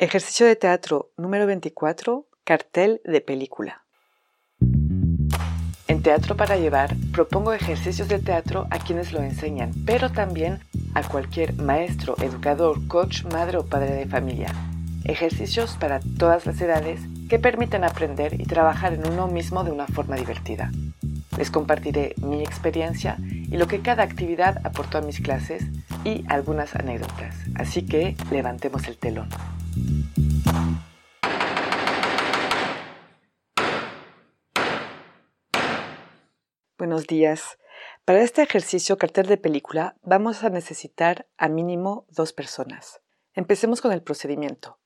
Ejercicio de teatro número 24, cartel de película. En Teatro para Llevar propongo ejercicios de teatro a quienes lo enseñan, pero también a cualquier maestro, educador, coach, madre o padre de familia. Ejercicios para todas las edades que permiten aprender y trabajar en uno mismo de una forma divertida. Les compartiré mi experiencia y lo que cada actividad aportó a mis clases y algunas anécdotas. Así que levantemos el telón. Buenos días. Para este ejercicio cartel de película vamos a necesitar a mínimo dos personas. Empecemos con el procedimiento.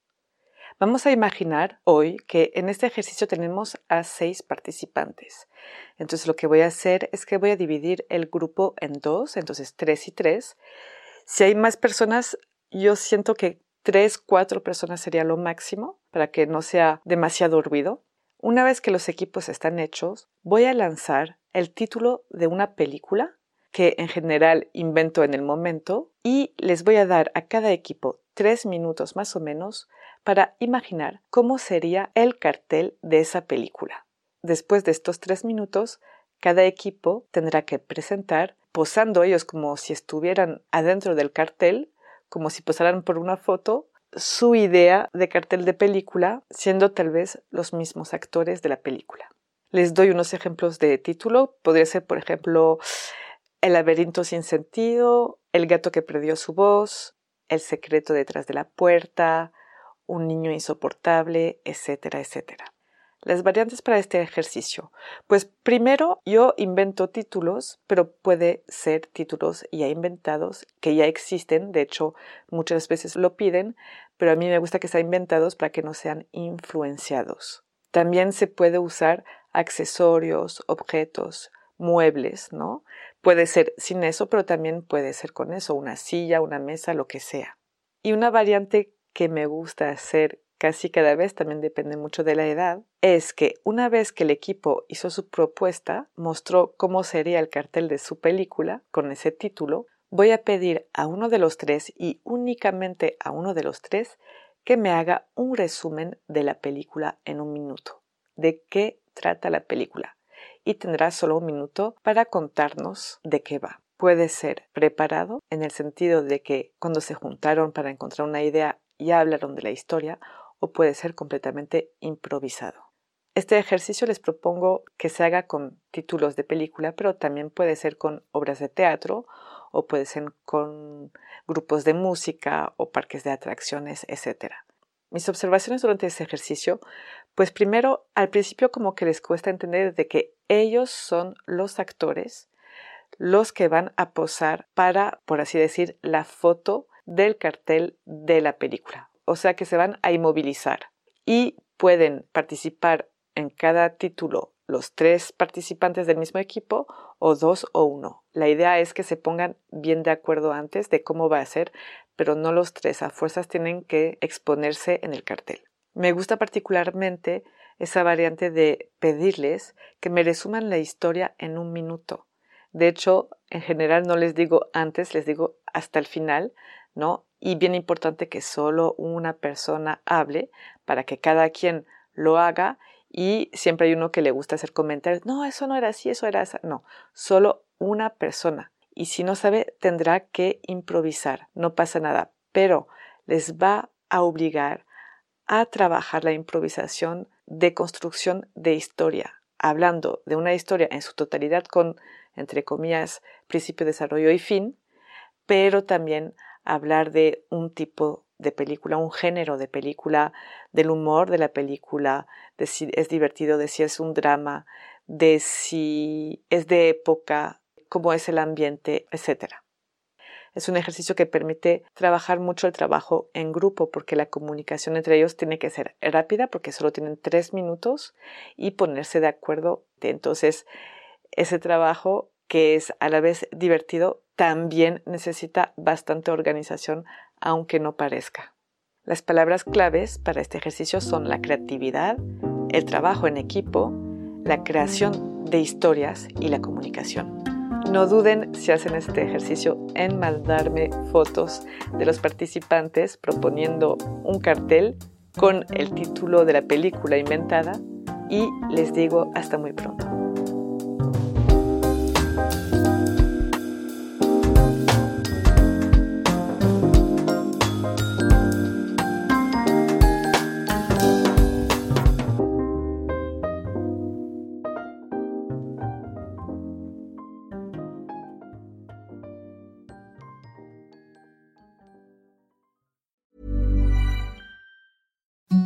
Vamos a imaginar hoy que en este ejercicio tenemos a seis participantes. Entonces lo que voy a hacer es que voy a dividir el grupo en dos, entonces tres y tres. Si hay más personas, yo siento que tres, cuatro personas sería lo máximo para que no sea demasiado ruido. Una vez que los equipos están hechos, voy a lanzar el título de una película que en general invento en el momento y les voy a dar a cada equipo tres minutos más o menos para imaginar cómo sería el cartel de esa película. Después de estos tres minutos, cada equipo tendrá que presentar, posando ellos como si estuvieran adentro del cartel, como si posaran por una foto, su idea de cartel de película, siendo tal vez los mismos actores de la película. Les doy unos ejemplos de título. Podría ser, por ejemplo, El laberinto sin sentido, El gato que perdió su voz, El secreto detrás de la puerta, Un niño insoportable, etcétera, etcétera. Las variantes para este ejercicio. Pues primero yo invento títulos, pero puede ser títulos ya inventados, que ya existen, de hecho muchas veces lo piden, pero a mí me gusta que sean inventados para que no sean influenciados. También se puede usar accesorios, objetos, muebles, ¿no? Puede ser sin eso, pero también puede ser con eso, una silla, una mesa, lo que sea. Y una variante que me gusta hacer casi cada vez, también depende mucho de la edad, es que una vez que el equipo hizo su propuesta, mostró cómo sería el cartel de su película con ese título, voy a pedir a uno de los tres y únicamente a uno de los tres que me haga un resumen de la película en un minuto. ¿De qué trata la película? Y tendrá solo un minuto para contarnos de qué va. Puede ser preparado en el sentido de que cuando se juntaron para encontrar una idea ya hablaron de la historia o puede ser completamente improvisado. Este ejercicio les propongo que se haga con títulos de película, pero también puede ser con obras de teatro o puede ser con grupos de música o parques de atracciones, etc. Mis observaciones durante ese ejercicio, pues primero, al principio como que les cuesta entender de que ellos son los actores, los que van a posar para, por así decir, la foto del cartel de la película o sea que se van a inmovilizar y pueden participar en cada título los tres participantes del mismo equipo o dos o uno. La idea es que se pongan bien de acuerdo antes de cómo va a ser, pero no los tres a fuerzas tienen que exponerse en el cartel. Me gusta particularmente esa variante de pedirles que me resuman la historia en un minuto. De hecho, en general no les digo antes, les digo hasta el final, ¿no? Y bien importante que solo una persona hable para que cada quien lo haga y siempre hay uno que le gusta hacer comentarios, no, eso no era así, eso era así, no, solo una persona. Y si no sabe, tendrá que improvisar, no pasa nada, pero les va a obligar a trabajar la improvisación de construcción de historia, hablando de una historia en su totalidad con, entre comillas, principio, desarrollo y fin, pero también hablar de un tipo de película, un género de película, del humor de la película, de si es divertido, de si es un drama, de si es de época, cómo es el ambiente, etc. Es un ejercicio que permite trabajar mucho el trabajo en grupo porque la comunicación entre ellos tiene que ser rápida porque solo tienen tres minutos y ponerse de acuerdo. Entonces, ese trabajo que es a la vez divertido también necesita bastante organización aunque no parezca. Las palabras claves para este ejercicio son la creatividad, el trabajo en equipo, la creación de historias y la comunicación. No duden si hacen este ejercicio en mandarme fotos de los participantes proponiendo un cartel con el título de la película inventada y les digo hasta muy pronto.